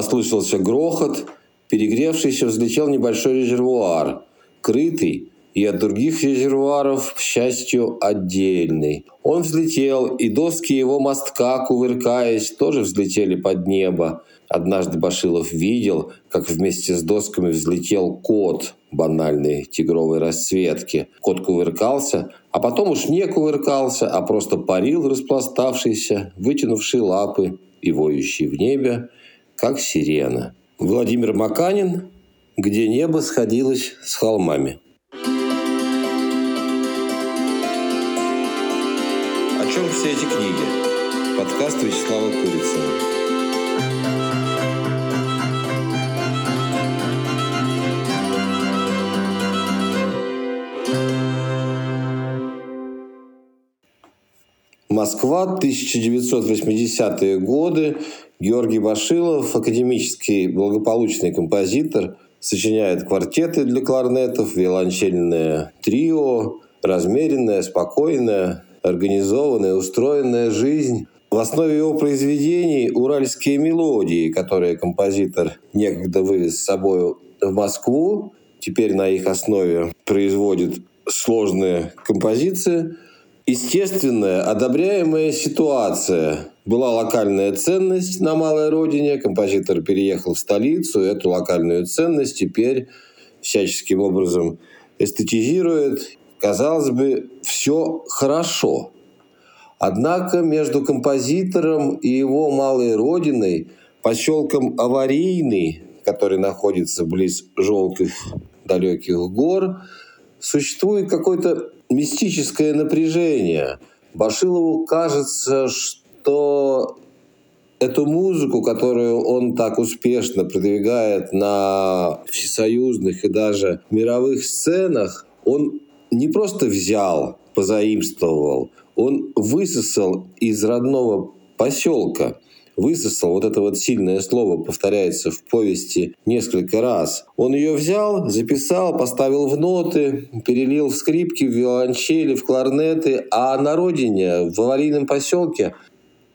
Послышался грохот, перегревшийся взлетел небольшой резервуар, крытый и от других резервуаров, к счастью, отдельный. Он взлетел, и доски его мостка, кувыркаясь, тоже взлетели под небо. Однажды Башилов видел, как вместе с досками взлетел кот банальной тигровой расцветки. Кот кувыркался, а потом уж не кувыркался, а просто парил распластавшийся, вытянувший лапы и воющий в небе, как сирена. Владимир Маканин «Где небо сходилось с холмами». О чем все эти книги? Подкаст Вячеслава Курицына. Москва, 1980-е годы. Георгий Башилов, академический благополучный композитор, сочиняет квартеты для кларнетов, виолончельное трио, размеренная, спокойная, организованная, устроенная жизнь. В основе его произведений уральские мелодии, которые композитор некогда вывез с собой в Москву. Теперь на их основе производит сложные композиции. Естественная, одобряемая ситуация. Была локальная ценность на малой родине, композитор переехал в столицу, эту локальную ценность теперь всяческим образом эстетизирует Казалось бы, все хорошо. Однако между композитором и его малой родиной, поселком Аварийный, который находится близ желтых далеких гор, существует какое-то мистическое напряжение. Башилову кажется, что эту музыку, которую он так успешно продвигает на всесоюзных и даже мировых сценах, он не просто взял, позаимствовал, он высосал из родного поселка, высосал, вот это вот сильное слово повторяется в повести несколько раз. Он ее взял, записал, поставил в ноты, перелил в скрипки, в виолончели, в кларнеты, а на родине, в аварийном поселке,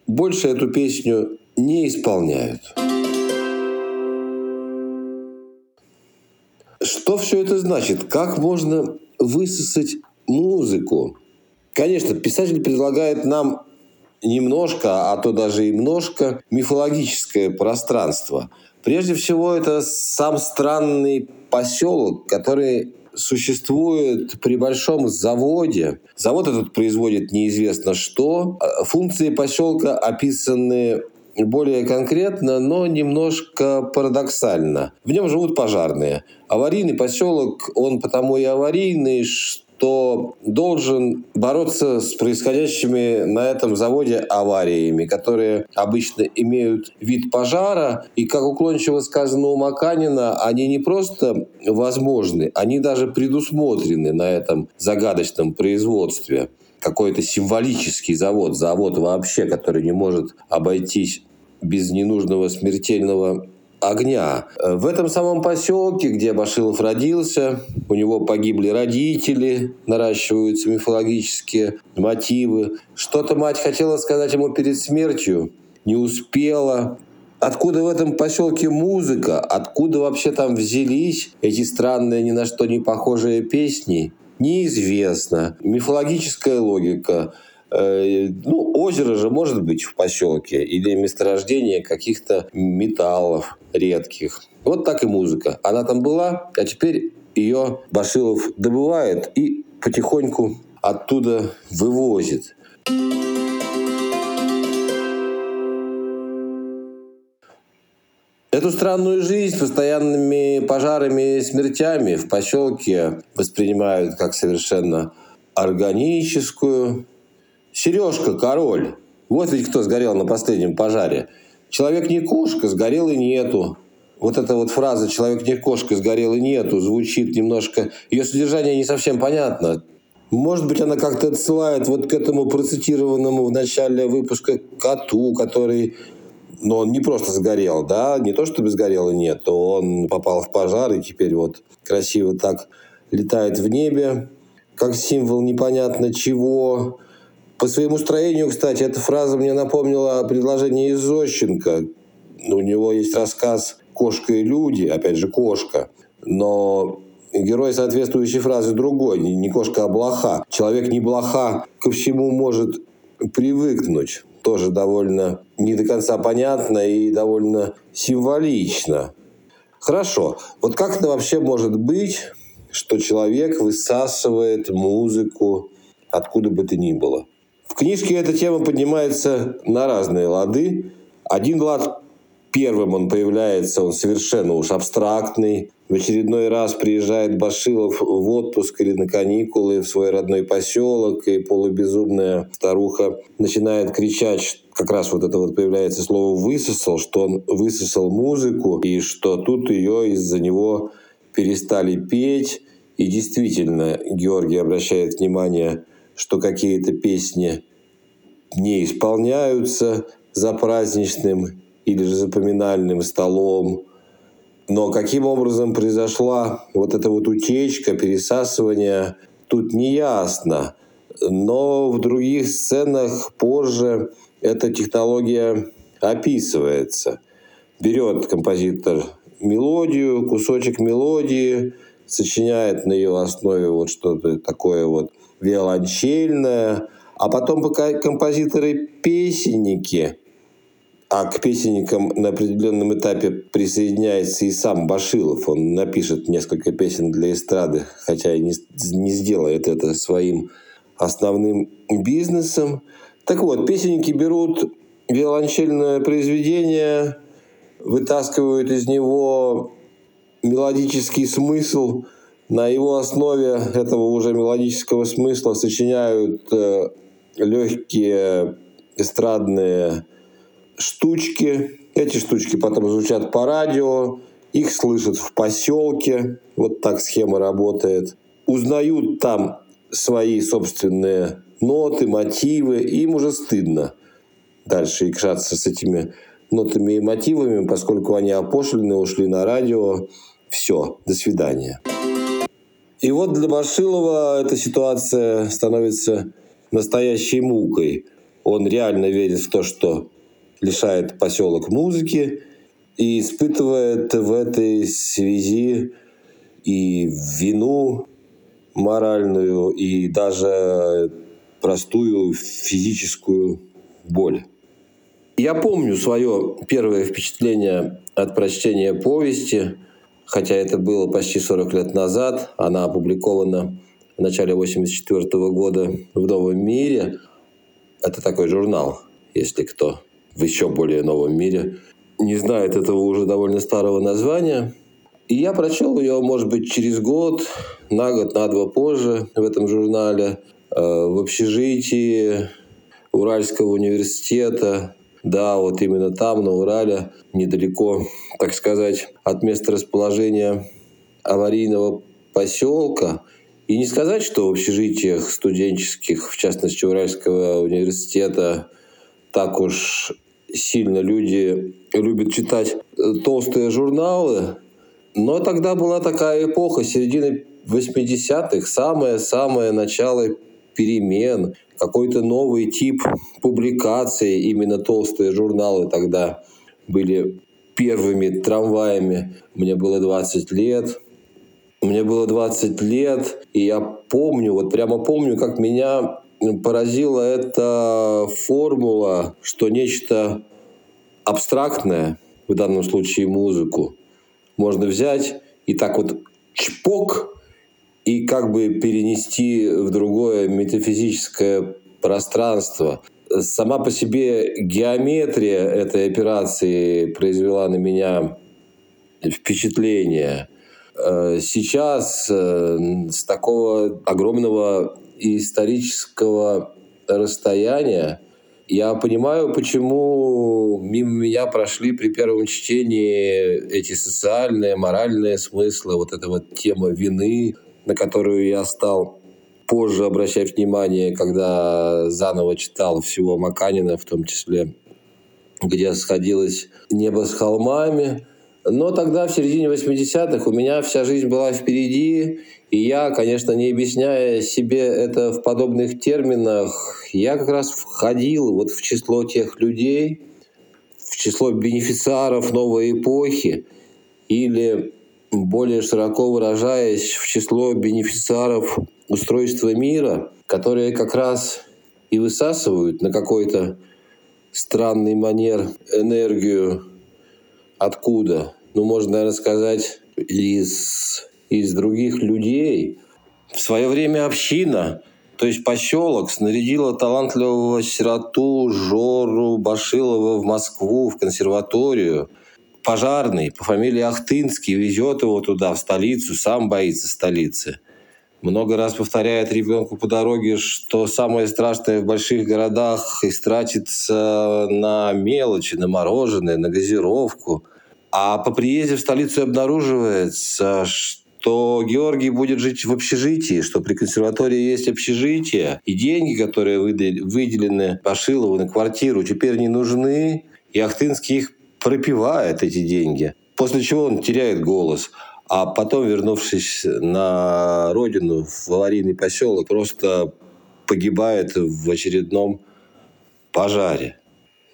больше эту песню не исполняют. Что все это значит? Как можно высосать музыку. Конечно, писатель предлагает нам немножко, а то даже и немножко мифологическое пространство. Прежде всего, это сам странный поселок, который существует при большом заводе. Завод этот производит неизвестно что. Функции поселка описаны более конкретно, но немножко парадоксально. В нем живут пожарные. Аварийный поселок, он потому и аварийный, что должен бороться с происходящими на этом заводе авариями, которые обычно имеют вид пожара. И, как уклончиво сказано у Маканина, они не просто возможны, они даже предусмотрены на этом загадочном производстве какой-то символический завод, завод вообще, который не может обойтись без ненужного смертельного огня. В этом самом поселке, где Башилов родился, у него погибли родители, наращиваются мифологические мотивы. Что-то мать хотела сказать ему перед смертью, не успела. Откуда в этом поселке музыка? Откуда вообще там взялись эти странные, ни на что не похожие песни? неизвестно. Мифологическая логика. Э, ну, озеро же может быть в поселке или месторождение каких-то металлов редких. Вот так и музыка. Она там была, а теперь ее Башилов добывает и потихоньку оттуда вывозит. Эту странную жизнь с постоянными пожарами и смертями в поселке воспринимают как совершенно органическую. Сережка, король. Вот ведь кто сгорел на последнем пожаре. Человек не кошка, сгорел и нету. Вот эта вот фраза «человек не кошка, сгорел и нету» звучит немножко... Ее содержание не совсем понятно. Может быть, она как-то отсылает вот к этому процитированному в начале выпуска коту, который но он не просто сгорел, да, не то чтобы сгорел и нет, он попал в пожар и теперь вот красиво так летает в небе, как символ непонятно чего. По своему строению, кстати, эта фраза мне напомнила предложение из Зощенко. у него есть рассказ «Кошка и люди», опять же, кошка. Но герой соответствующей фразы другой, не кошка, а блоха. Человек не блоха ко всему может привыкнуть. Тоже довольно не до конца понятно и довольно символично. Хорошо. Вот как это вообще может быть, что человек высасывает музыку откуда бы то ни было? В книжке эта тема поднимается на разные лады. Один лад первым он появляется, он совершенно уж абстрактный. В очередной раз приезжает Башилов в отпуск или на каникулы в свой родной поселок, и полубезумная старуха начинает кричать, как раз вот это вот появляется слово «высосал», что он высосал музыку, и что тут ее из-за него перестали петь. И действительно, Георгий обращает внимание, что какие-то песни не исполняются за праздничным или же запоминальным столом. Но каким образом произошла вот эта вот утечка, пересасывание, тут не ясно. Но в других сценах позже эта технология описывается. Берет композитор мелодию, кусочек мелодии, сочиняет на ее основе вот что-то такое вот виолончельное, а потом пока композиторы-песенники а к песенникам на определенном этапе присоединяется и сам Башилов. Он напишет несколько песен для эстрады, хотя и не, не сделает это своим основным бизнесом. Так вот, песенники берут виолончельное произведение, вытаскивают из него мелодический смысл, на его основе этого уже мелодического смысла сочиняют э, легкие эстрадные штучки. Эти штучки потом звучат по радио, их слышат в поселке. Вот так схема работает. Узнают там свои собственные ноты, мотивы. И им уже стыдно дальше икшаться с этими нотами и мотивами, поскольку они опошлены, ушли на радио. Все, до свидания. И вот для Башилова эта ситуация становится настоящей мукой. Он реально верит в то, что лишает поселок музыки и испытывает в этой связи и вину моральную, и даже простую физическую боль. Я помню свое первое впечатление от прочтения повести, хотя это было почти 40 лет назад. Она опубликована в начале 1984 года в «Новом мире». Это такой журнал, если кто в еще более новом мире, не знает этого уже довольно старого названия. И я прочел ее, может быть, через год, на год, на два позже в этом журнале, э, в общежитии Уральского университета. Да, вот именно там, на Урале, недалеко, так сказать, от места расположения аварийного поселка. И не сказать, что в общежитиях студенческих, в частности Уральского университета, так уж сильно люди любят читать э, толстые журналы, но тогда была такая эпоха, середина 80-х, самое-самое начало перемен, какой-то новый тип публикации, именно толстые журналы тогда были первыми трамваями. Мне было 20 лет. Мне было 20 лет, и я помню, вот прямо помню, как меня поразила эта формула, что нечто абстрактное, в данном случае музыку, можно взять и так вот чпок и как бы перенести в другое метафизическое пространство. Сама по себе геометрия этой операции произвела на меня впечатление. Э, сейчас э, с такого огромного исторического расстояния, я понимаю, почему мимо меня прошли при первом чтении эти социальные, моральные смыслы, вот эта вот тема вины, на которую я стал позже обращать внимание, когда заново читал всего Маканина, в том числе, где сходилось небо с холмами. Но тогда, в середине 80-х, у меня вся жизнь была впереди, и я, конечно, не объясняя себе это в подобных терминах, я как раз входил вот в число тех людей, в число бенефициаров новой эпохи или, более широко выражаясь, в число бенефициаров устройства мира, которые как раз и высасывают на какой-то странный манер энергию откуда? Ну, можно, наверное, сказать, из, из других людей. В свое время община – то есть поселок снарядила талантливого сироту Жору Башилова в Москву, в консерваторию. Пожарный по фамилии Ахтынский везет его туда, в столицу, сам боится столицы. Много раз повторяет ребенку по дороге, что самое страшное в больших городах истратится на мелочи, на мороженое, на газировку. А по приезде в столицу обнаруживается, что Георгий будет жить в общежитии, что при консерватории есть общежитие, и деньги, которые выделены Пашилову на квартиру, теперь не нужны, и Ахтынский их пропивает, эти деньги. После чего он теряет голос. А потом, вернувшись на родину, в аварийный поселок, просто погибает в очередном пожаре.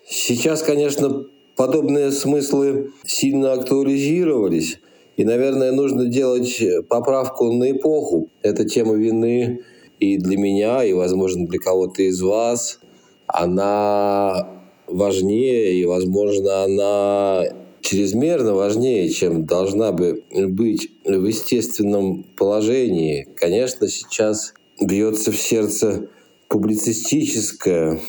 Сейчас, конечно, подобные смыслы сильно актуализировались. И, наверное, нужно делать поправку на эпоху. Это тема вины и для меня, и, возможно, для кого-то из вас. Она важнее, и, возможно, она чрезмерно важнее, чем должна бы быть в естественном положении. Конечно, сейчас бьется в сердце публицистическое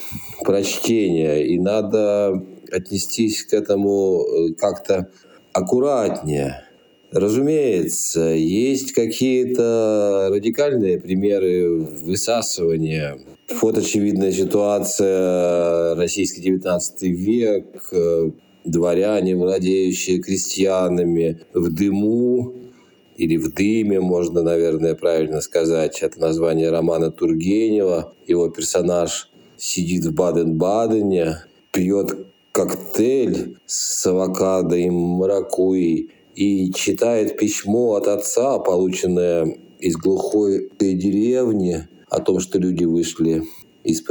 прочтение, и надо отнестись к этому э, как-то аккуратнее. Разумеется, есть какие-то радикальные примеры высасывания. Вот очевидная ситуация, российский 19 век, дворяне, владеющие крестьянами, в дыму или в дыме, можно, наверное, правильно сказать. Это название романа Тургенева. Его персонаж сидит в Баден-Бадене, пьет коктейль с авокадо и маракуйей, и читает письмо от отца, полученное из глухой деревни, о том, что люди вышли из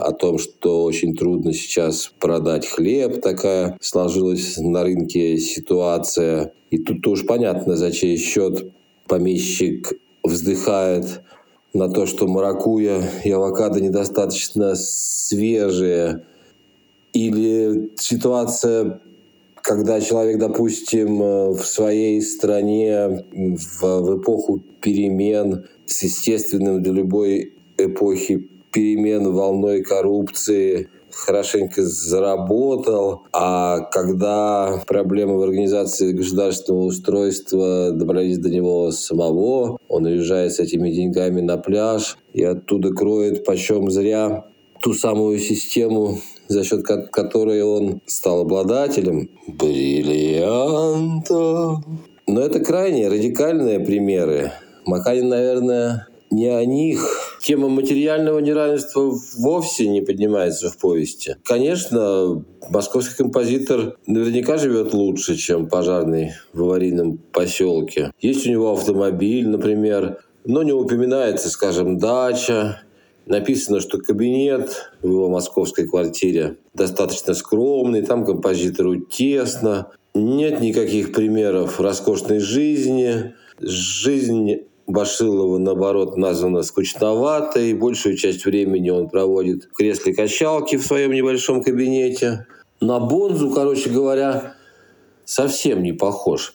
о том, что очень трудно сейчас продать хлеб, такая сложилась на рынке ситуация. И тут тоже понятно, за чей счет помещик вздыхает на то, что маракуя и авокадо недостаточно свежие. Или ситуация когда человек, допустим, э, в своей стране в, в эпоху перемен с естественным для любой эпохи перемен волной коррупции хорошенько заработал, а когда проблемы в организации государственного устройства добрались до него самого, он уезжает с этими деньгами на пляж и оттуда кроет почем зря ту самую систему за счет которой он стал обладателем бриллианта. Но это крайне радикальные примеры. Маканин, наверное, не о них. Тема материального неравенства вовсе не поднимается в повести. Конечно, московский композитор наверняка живет лучше, чем пожарный в аварийном поселке. Есть у него автомобиль, например, но не упоминается, скажем, дача, Написано, что кабинет в его московской квартире достаточно скромный, там композитору тесно, нет никаких примеров роскошной жизни. Жизнь Башилова, наоборот, названа скучноватой. Большую часть времени он проводит в кресле качалки в своем небольшом кабинете. На Бонзу, короче говоря, совсем не похож.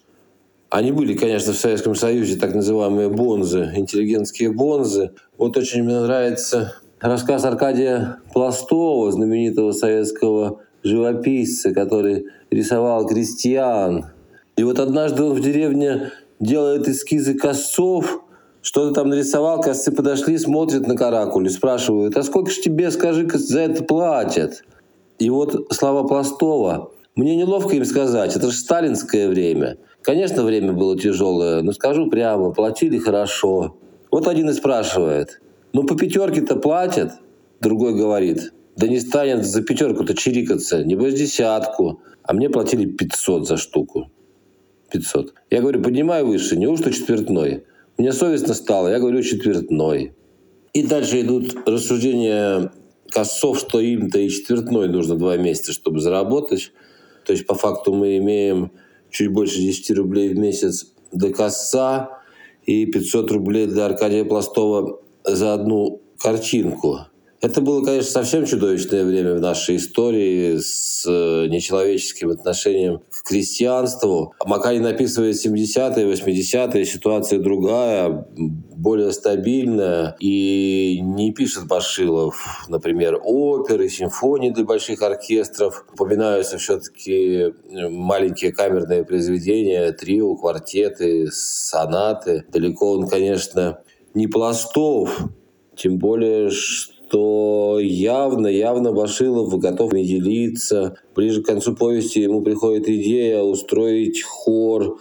Они были, конечно, в Советском Союзе так называемые бонзы, интеллигентские бонзы. Вот очень мне нравится рассказ Аркадия Пластова, знаменитого советского живописца, который рисовал крестьян. И вот однажды он в деревне делает эскизы косцов, что-то там нарисовал, косцы подошли, смотрят на каракуль, спрашивают, а сколько ж тебе, скажи за это платят? И вот слова Пластова. Мне неловко им сказать, это же сталинское время – Конечно, время было тяжелое, но скажу прямо, платили хорошо. Вот один и спрашивает, ну по пятерке-то платят? Другой говорит, да не станет за пятерку-то чирикаться, небось десятку. А мне платили 500 за штуку. 500. Я говорю, поднимай выше, неужто четвертной? Мне совестно стало, я говорю, четвертной. И дальше идут рассуждения косцов, что им-то и четвертной нужно два месяца, чтобы заработать. То есть по факту мы имеем чуть больше 10 рублей в месяц до косца и 500 рублей для Аркадия Пластова за одну картинку. Это было, конечно, совсем чудовищное время в нашей истории с э, нечеловеческим отношением к крестьянству. Макарин описывает 70-е, 80-е, ситуация другая, более стабильная. И не пишет Башилов, например, оперы, симфонии для больших оркестров. Упоминаются все-таки маленькие камерные произведения, трио, квартеты, сонаты. Далеко он, конечно, не Пластов, тем более, что то явно, явно Башилов готов не делиться. Ближе к концу повести ему приходит идея устроить хор,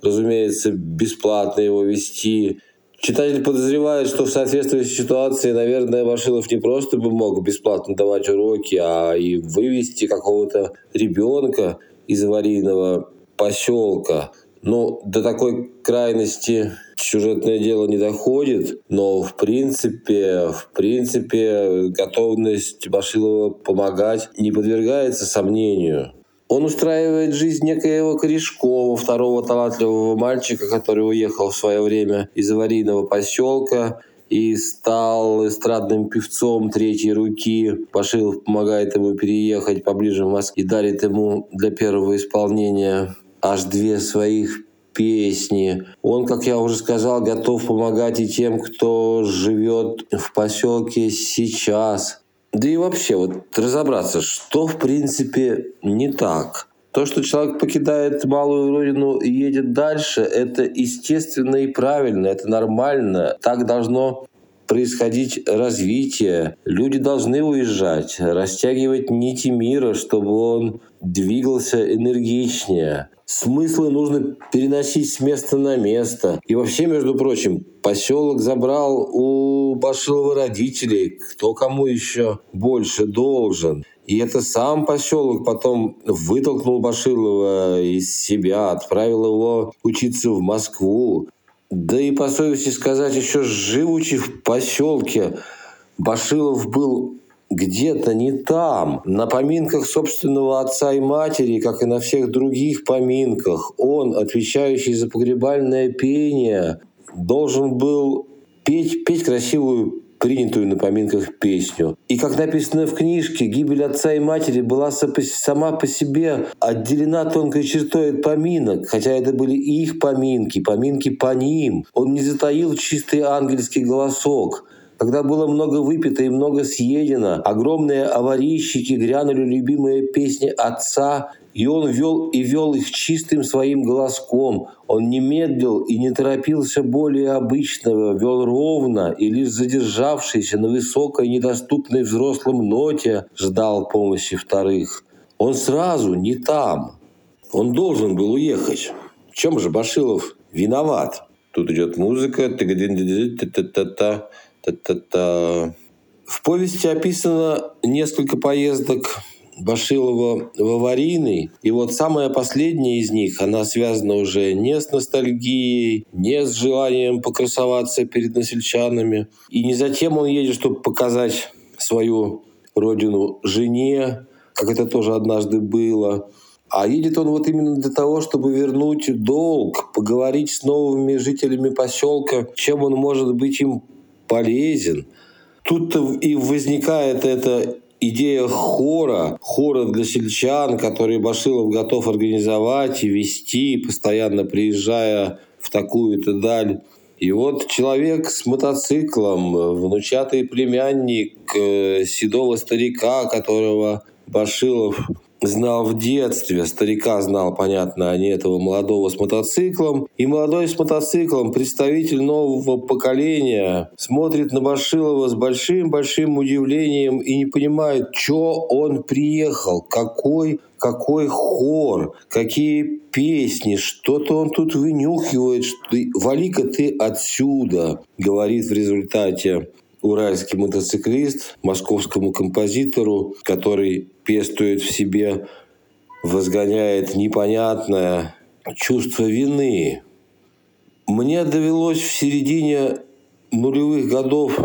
разумеется, бесплатно его вести. Читатель подозревает, что в соответствующей ситуации, наверное, Башилов не просто бы мог бесплатно давать уроки, а и вывести какого-то ребенка из аварийного поселка. Ну, до такой крайности сюжетное дело не доходит, но в принципе, в принципе, готовность Башилова помогать не подвергается сомнению. Он устраивает жизнь некоего Корешкова, второго талантливого мальчика, который уехал в свое время из аварийного поселка и стал эстрадным певцом третьей руки. Башилов помогает ему переехать поближе в Москву и дарит ему для первого исполнения аж две своих песни. Он, как я уже сказал, готов помогать и тем, кто живет в поселке сейчас. Да и вообще, вот разобраться, что в принципе не так. То, что человек покидает малую родину и едет дальше, это естественно и правильно, это нормально. Так должно происходить развитие. Люди должны уезжать, растягивать нити мира, чтобы он двигался энергичнее. Смыслы нужно переносить с места на место. И вообще, между прочим, поселок забрал у Башилова родителей, кто кому еще больше должен. И это сам поселок потом вытолкнул Башилова из себя, отправил его учиться в Москву. Да и по совести сказать, еще живучи в поселке, Башилов был где-то не там. На поминках собственного отца и матери, как и на всех других поминках, он, отвечающий за погребальное пение, должен был петь, петь красивую принятую на поминках песню. И как написано в книжке, гибель отца и матери была сама по себе отделена тонкой чертой от поминок, хотя это были их поминки, поминки по ним. Он не затаил чистый ангельский голосок. Когда было много выпито и много съедено, огромные аварийщики грянули любимые песни отца, и он вел и вел их чистым своим голоском. Он не медлил и не торопился более обычного, вел ровно и лишь задержавшийся на высокой, недоступной взрослым ноте, ждал помощи вторых. Он сразу не там. Он должен был уехать. В чем же Башилов виноват? Тут идет музыка. Та-та-та. В повести описано несколько поездок Башилова в аварийный. И вот самая последняя из них, она связана уже не с ностальгией, не с желанием покрасоваться перед насельчанами. И не затем он едет, чтобы показать свою родину жене, как это тоже однажды было. А едет он вот именно для того, чтобы вернуть долг, поговорить с новыми жителями поселка, чем он может быть им полезен. Тут и возникает эта идея хора, хора для сельчан, который Башилов готов организовать и вести, постоянно приезжая в такую-то даль. И вот человек с мотоциклом, внучатый племянник э, седого старика, которого Башилов знал в детстве, старика знал, понятно, а не этого молодого с мотоциклом. И молодой с мотоциклом, представитель нового поколения, смотрит на Башилова с большим-большим удивлением и не понимает, что он приехал, какой какой хор, какие песни, что-то он тут вынюхивает, что вали-ка ты отсюда, говорит в результате уральский мотоциклист московскому композитору, который пестует в себе, возгоняет непонятное чувство вины. Мне довелось в середине нулевых годов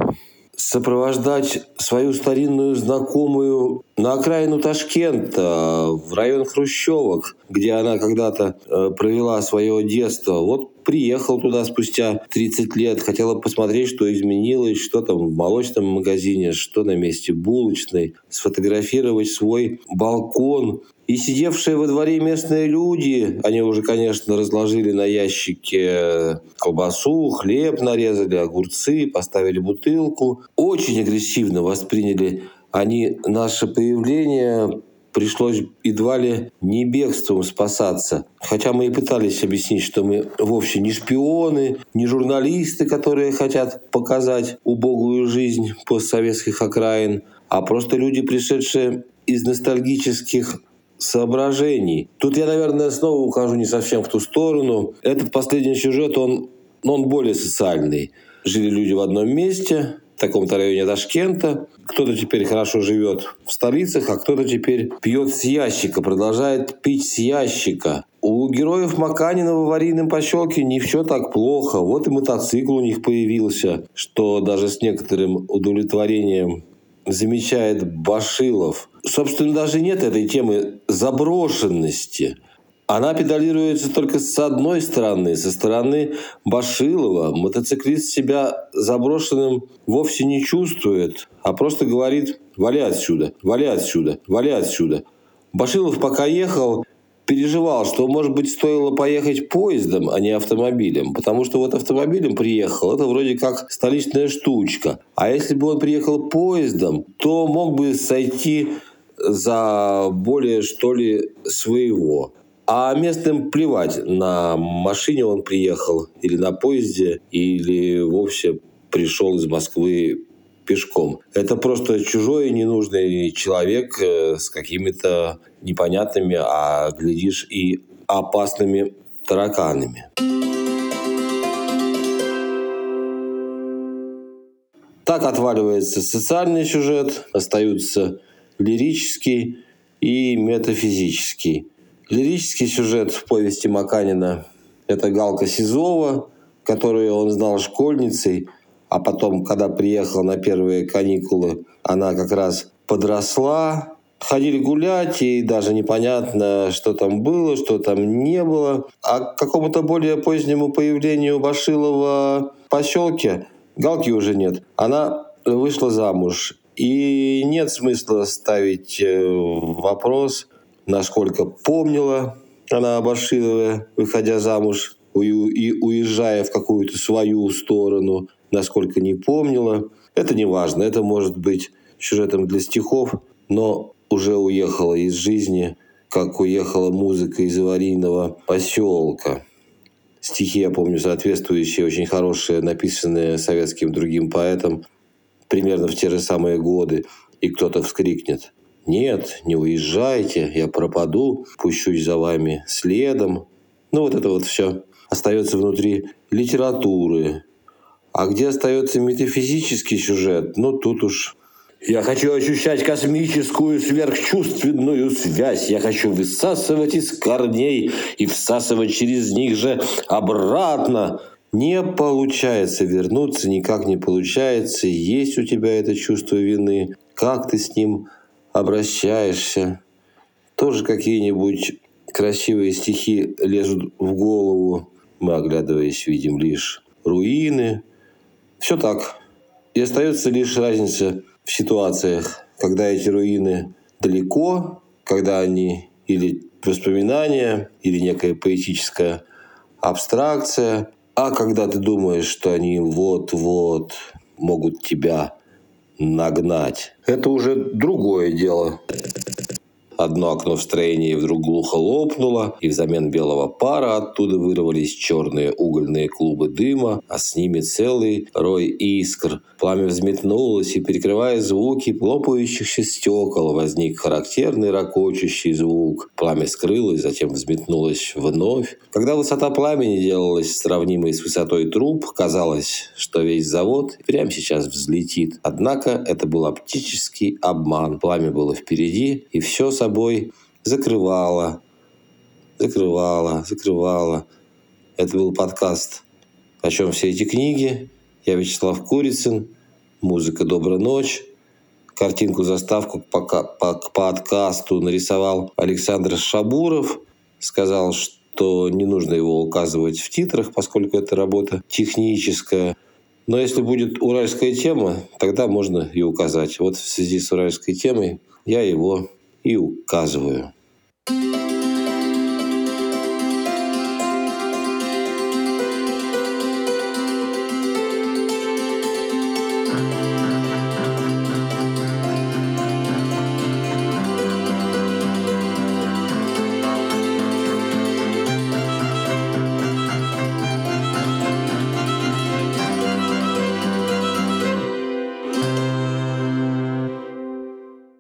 сопровождать свою старинную знакомую на окраину Ташкента, в район Хрущевок, где она когда-то э, провела свое детство. Вот приехал туда спустя 30 лет, хотела посмотреть, что изменилось, что там в молочном магазине, что на месте булочной, сфотографировать свой балкон. И сидевшие во дворе местные люди, они уже, конечно, разложили на ящике колбасу, хлеб нарезали, огурцы, поставили бутылку. Очень агрессивно восприняли они наше появление пришлось едва ли не бегством спасаться. Хотя мы и пытались объяснить, что мы вовсе не шпионы, не журналисты, которые хотят показать убогую жизнь постсоветских окраин, а просто люди, пришедшие из ностальгических соображений. Тут я, наверное, снова ухожу не совсем в ту сторону. Этот последний сюжет, он, он более социальный. Жили люди в одном месте, в таком-то районе Ташкента. Кто-то теперь хорошо живет в столицах, а кто-то теперь пьет с ящика, продолжает пить с ящика. У героев Маканина в аварийном поселке не все так плохо. Вот и мотоцикл у них появился, что даже с некоторым удовлетворением замечает Башилов. Собственно, даже нет этой темы заброшенности. Она педалируется только с одной стороны, со стороны Башилова. Мотоциклист себя заброшенным вовсе не чувствует, а просто говорит «вали отсюда, вали отсюда, вали отсюда». Башилов пока ехал, переживал, что, может быть, стоило поехать поездом, а не автомобилем. Потому что вот автомобилем приехал, это вроде как столичная штучка. А если бы он приехал поездом, то мог бы сойти за более, что ли, своего. А местным плевать, на машине он приехал, или на поезде, или вовсе пришел из Москвы пешком. Это просто чужой ненужный человек э, с какими-то непонятными, а глядишь и опасными тараканами. Так отваливается социальный сюжет, остаются лирический и метафизический. Лирический сюжет в повести Маканина – это Галка Сизова, которую он знал школьницей, а потом, когда приехал на первые каникулы, она как раз подросла, ходили гулять, и даже непонятно, что там было, что там не было. А к какому-то более позднему появлению Башилова в поселке Галки уже нет. Она вышла замуж. И нет смысла ставить э, вопрос, насколько помнила она Абаширова, выходя замуж и уезжая в какую-то свою сторону, насколько не помнила. Это не важно, это может быть сюжетом для стихов, но уже уехала из жизни, как уехала музыка из аварийного поселка. Стихи, я помню, соответствующие, очень хорошие, написанные советским другим поэтом, примерно в те же самые годы, и кто-то вскрикнет – нет, не уезжайте, я пропаду, пущусь за вами следом. Ну вот это вот все остается внутри литературы. А где остается метафизический сюжет, ну тут уж я хочу ощущать космическую сверхчувственную связь. Я хочу высасывать из корней и всасывать через них же обратно. Не получается вернуться, никак не получается. Есть у тебя это чувство вины. Как ты с ним обращаешься. Тоже какие-нибудь красивые стихи лезут в голову. Мы, оглядываясь, видим лишь руины. Все так. И остается лишь разница в ситуациях, когда эти руины далеко, когда они или воспоминания, или некая поэтическая абстракция, а когда ты думаешь, что они вот-вот могут тебя нагнать. Это уже другое дело. Одно окно в строении вдруг глухо лопнуло, и взамен белого пара оттуда вырвались черные угольные клубы дыма, а с ними целый рой искр. Пламя взметнулось, и, перекрывая звуки лопающихся стекол, возник характерный ракочущий звук. Пламя скрылось, затем взметнулось вновь. Когда высота пламени делалась сравнимой с высотой труб, казалось, что весь завод прямо сейчас взлетит. Однако это был оптический обман. Пламя было впереди, и все собой собой закрывала, закрывала, закрывала. Это был подкаст «О чем все эти книги?». Я Вячеслав Курицын. музыка «Добрая ночь». Картинку, заставку по, к подкасту нарисовал Александр Шабуров. Сказал, что не нужно его указывать в титрах, поскольку это работа техническая. Но если будет уральская тема, тогда можно и указать. Вот в связи с уральской темой я его и указываю.